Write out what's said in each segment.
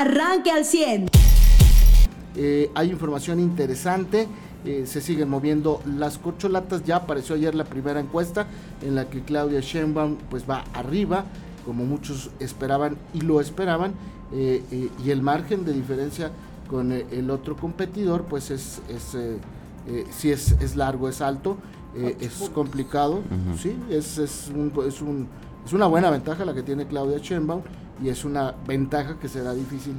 arranque al 100. Eh, hay información interesante. Eh, se siguen moviendo las corcholatas. Ya apareció ayer la primera encuesta en la que Claudia Sheinbaum pues va arriba, como muchos esperaban y lo esperaban. Eh, y el margen de diferencia con el otro competidor pues es, es si es, es largo, es alto, es complicado. Sí, es, es, un, es, un, es una buena ventaja la que tiene Claudia Sheinbaum y es una ventaja que será difícil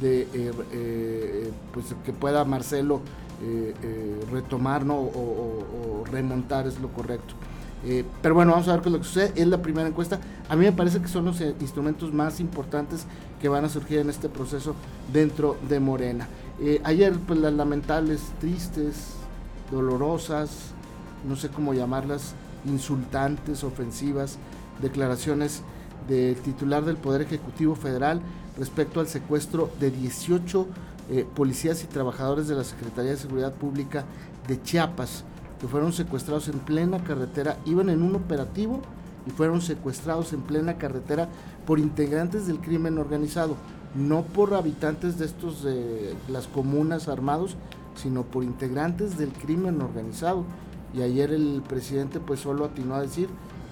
de eh, eh, pues que pueda Marcelo eh, retomar ¿no? o, remontar es lo correcto. pero bueno, vamos a ver qué es lo que sucede. Es la primera encuesta. A mí me parece que son los instrumentos más importantes que van a surgir en este proceso dentro de Morena. ayer, pues las lamentables, tristes, dolorosas, no sé cómo llamarlas, insultantes, ofensivas, declaraciones del titular del Poder Ejecutivo Federal respecto al secuestro de 18 eh, policías y trabajadores de la Secretaría de Seguridad Pública de Chiapas, que fueron secuestrados en plena carretera, iban en un operativo y fueron secuestrados en plena carretera por integrantes del crimen organizado, no por habitantes de estos de las comunas armados, sino por integrantes del crimen organizado. Y ayer el presidente pues solo atinó a decir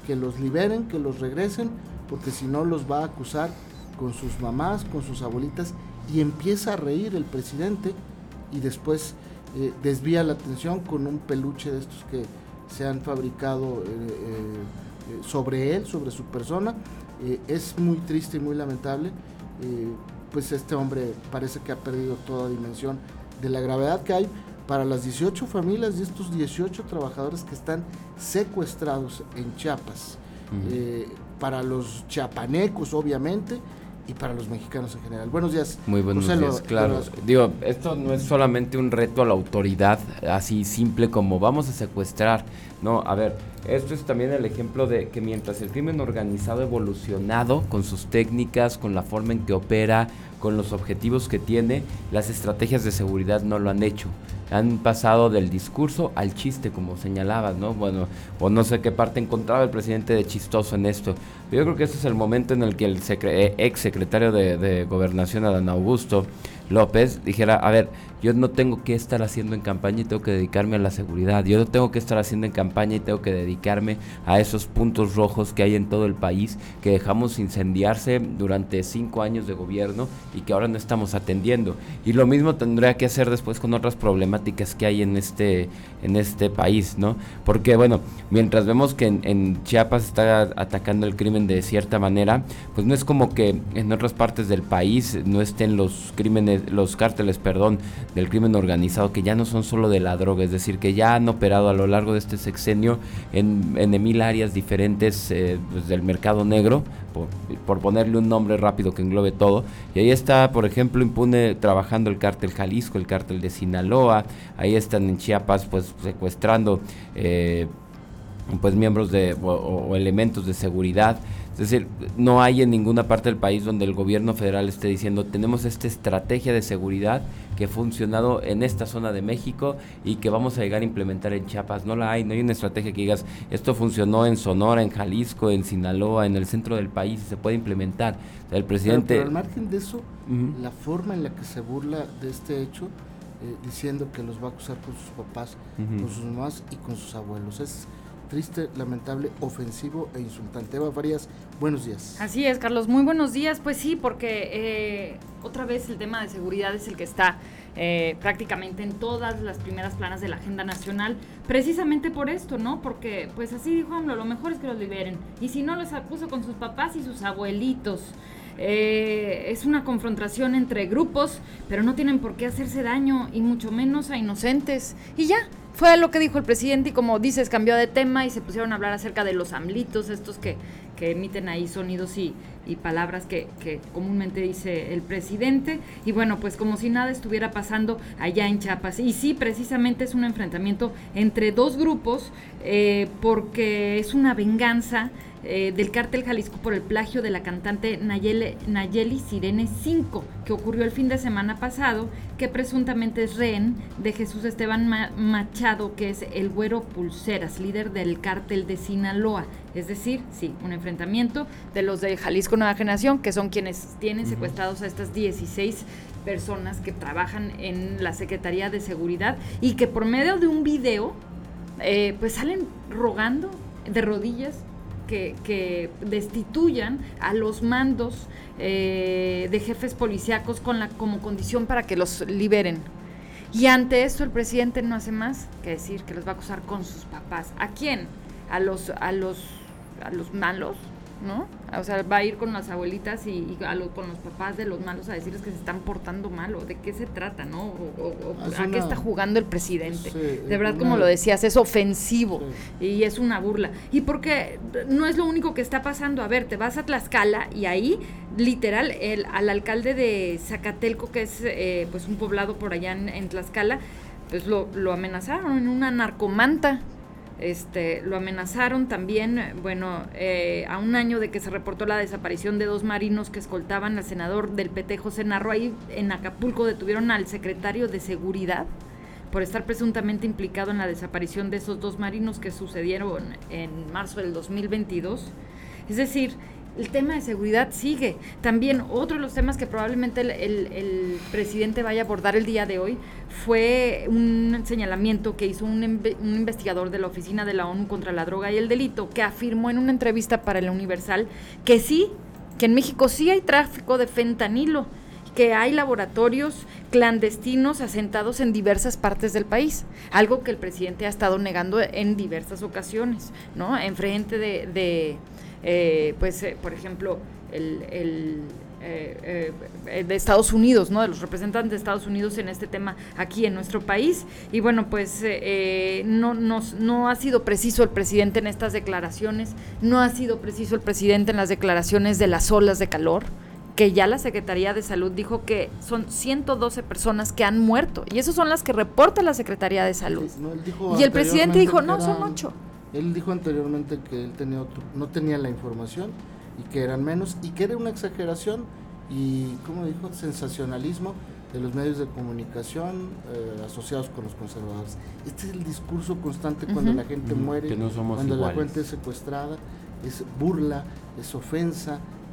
que los liberen, que los regresen, porque si no los va a acusar con sus mamás, con sus abuelitas, y empieza a reír el presidente y después eh, desvía la atención con un peluche de estos que se han fabricado eh, eh, sobre él, sobre su persona. es muy triste y muy lamentable, pues este hombre parece que ha perdido toda dimensión de la gravedad que hay para las 18 familias de estos 18 trabajadores que están secuestrados en Chiapas. Para los chiapanecos, obviamente, y para los mexicanos en general. Buenos días. Muy buenos días, claro. Digo, esto no es solamente un reto a la autoridad, así simple como vamos a secuestrar. No, a ver, esto es también el ejemplo de que mientras el crimen organizado ha evolucionado con sus técnicas, con la forma en que opera, con los objetivos que tiene, las estrategias de seguridad no lo han hecho. Han pasado del discurso al chiste, como señalabas, ¿no? Bueno, o no sé qué parte encontraba el presidente de chistoso en esto. Yo creo que ese es el momento en el que el eh, ex secretario de Gobernación, Adán Augusto, López dijera, a ver, yo no tengo que estar haciendo en campaña y tengo que dedicarme a la seguridad, yo no tengo que estar haciendo en campaña y tengo que dedicarme a esos puntos rojos que hay en todo el país, que dejamos incendiarse durante cinco años de gobierno y que ahora no estamos atendiendo. Y lo mismo tendría que hacer después con otras problemáticas que hay en este, en este país, ¿no? Porque bueno, mientras vemos que en, en Chiapas está atacando el crimen de cierta manera, pues no es como que en otras partes del país no estén los crímenes los cárteles, perdón, del crimen organizado, que ya no son solo de la droga, es decir, que ya han operado a lo largo de este sexenio en, en mil áreas diferentes eh, pues, del mercado negro, por, ponerle un nombre rápido que englobe todo. Y ahí está, por ejemplo, impune trabajando el cártel Jalisco, el cártel de Sinaloa, ahí están en Chiapas pues secuestrando eh, pues miembros de o elementos de seguridad. Es decir, no hay en ninguna parte del país donde el gobierno federal esté diciendo tenemos esta estrategia de seguridad que ha funcionado en esta zona de México y que vamos a llegar a implementar en Chiapas. No la hay, no hay una estrategia que digas esto funcionó en Sonora, en Jalisco, en Sinaloa, en el centro del país y se puede implementar. el presidente... Pero, al margen de eso, la forma en la que se burla de este hecho, eh, diciendo que los va a acusar con sus papás, con sus mamás y con sus abuelos, es triste, lamentable, ofensivo e insultante. Eva Farías, buenos días. Así es, Carlos, muy buenos días. Pues sí, porque eh, otra vez el tema de seguridad es el que está eh, prácticamente en todas las primeras planas de la agenda nacional, precisamente por esto, ¿no? Porque pues así dijo AMLO, lo mejor es que los liberen. Y si no, los acuso con sus papás y sus abuelitos. Eh, es una confrontación entre grupos, pero no tienen por qué hacerse daño y mucho menos a inocentes. Y ya, fue lo que dijo el presidente y como dices, cambió de tema y se pusieron a hablar acerca de los amlitos, estos que, que emiten ahí sonidos y, y palabras que, que, comúnmente dice el presidente. Y bueno, pues como si nada estuviera pasando allá en Chiapas. Y sí, precisamente es un enfrentamiento entre dos grupos eh, porque es una venganza eh, del cártel Jalisco por el plagio de la cantante Nayeli, Nayeli Sirene 5, que ocurrió el fin de semana pasado, que presuntamente es rehén de Jesús Esteban Machado, que es el güero Pulseras, líder del cártel de Sinaloa. Es decir, sí, un enfrentamiento de los de Jalisco Nueva Generación, que son quienes tienen secuestrados a estas 16 personas que trabajan en la Secretaría de Seguridad y que por medio de un video, eh, pues salen rogando de rodillas que, destituyan a los mandos eh, de jefes policíacos con la, como condición para que los liberen. Y ante esto el presidente no hace más que decir que los va a acusar con sus papás. ¿A quién? A los, a los, a los malos, ¿no? O sea, va a ir con las abuelitas y, con los papás de los malos a decirles que se están portando mal o de qué se trata, ¿no? O, a qué está jugando el presidente. de verdad, como lo decías, es ofensivo y es una burla. Y porque no es lo único que está pasando. A ver, te vas a Tlaxcala y ahí, literal, el, al alcalde de Zacatelco, que es eh, pues un poblado por allá en, Tlaxcala, pues lo, lo amenazaron en una narcomanta este, lo amenazaron también, bueno, eh, a un año de que se reportó la desaparición de dos marinos que escoltaban al senador del PT, José Narro, ahí en Acapulco detuvieron al secretario de Seguridad por estar presuntamente implicado en la desaparición de esos dos marinos que sucedieron en marzo del 2022. Es decir, el tema de seguridad sigue. También otro de los temas que probablemente el, presidente vaya a abordar el día de hoy fue un señalamiento que hizo un, investigador de la Oficina de la ONU contra la Droga y el Delito, que afirmó en una entrevista para el Universal que sí, que en México sí hay tráfico de fentanilo que hay laboratorios clandestinos asentados en diversas partes del país, algo que el presidente ha estado negando en diversas ocasiones, ¿no? En frente de eh, pues, eh, por ejemplo, el, eh, de Estados Unidos, ¿no? De los representantes de Estados Unidos en este tema aquí en nuestro país. Y bueno, pues no, no ha sido preciso el presidente en estas declaraciones, no ha sido preciso el presidente en las declaraciones de las olas de calor que ya la Secretaría de Salud dijo que son 112 personas que han muerto y esas son las que reporta la Secretaría de Salud. y el presidente dijo, no, son ocho. Él dijo anteriormente que él tenía otro, no tenía la información y que eran menos y que era una exageración y, como dijo, sensacionalismo de los medios de comunicación eh, asociados con los conservadores. Este es el discurso constante cuando la gente muere, cuando la gente es secuestrada, es burla, es ofensa,